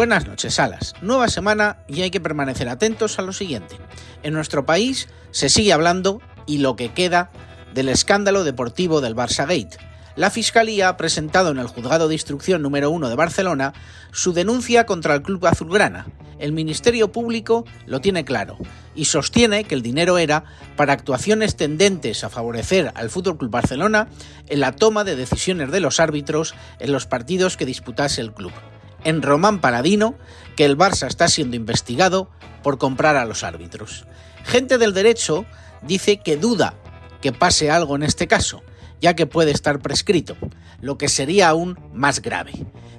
Buenas noches, Salas. Nueva semana y hay que permanecer atentos a lo siguiente. En nuestro país se sigue hablando, y lo que queda, del escándalo deportivo del Barça Gate. La Fiscalía ha presentado en el Juzgado de Instrucción número 1 de Barcelona su denuncia contra el Club Azulgrana. El Ministerio Público lo tiene claro y sostiene que el dinero era para actuaciones tendentes a favorecer al Fútbol Club Barcelona en la toma de decisiones de los árbitros en los partidos que disputase el club en Román Paladino que el Barça está siendo investigado por comprar a los árbitros. Gente del derecho dice que duda que pase algo en este caso, ya que puede estar prescrito, lo que sería aún más grave.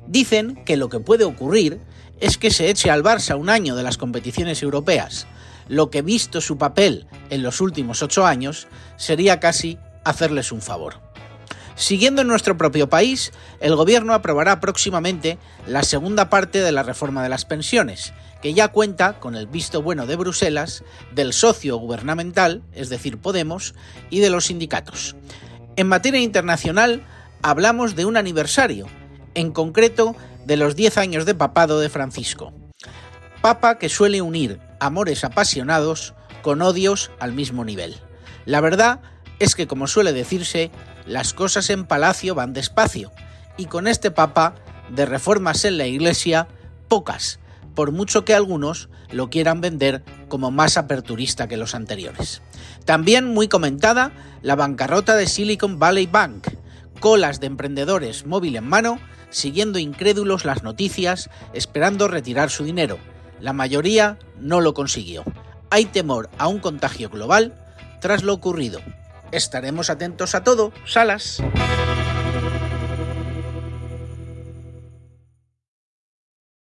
Dicen que lo que puede ocurrir es que se eche al Barça un año de las competiciones europeas, lo que visto su papel en los últimos ocho años sería casi hacerles un favor. Siguiendo en nuestro propio país, el Gobierno aprobará próximamente la segunda parte de la reforma de las pensiones, que ya cuenta con el visto bueno de Bruselas, del socio gubernamental, es decir, Podemos, y de los sindicatos. En materia internacional, hablamos de un aniversario, en concreto de los 10 años de papado de Francisco. Papa que suele unir amores apasionados con odios al mismo nivel. La verdad es que, como suele decirse, las cosas en palacio van despacio, y con este papa, de reformas en la Iglesia, pocas, por mucho que algunos lo quieran vender como más aperturista que los anteriores. También muy comentada la bancarrota de Silicon Valley Bank, colas de emprendedores móvil en mano, siguiendo incrédulos las noticias, esperando retirar su dinero. La mayoría no lo consiguió. Hay temor a un contagio global tras lo ocurrido. Estaremos atentos a todo, Salas.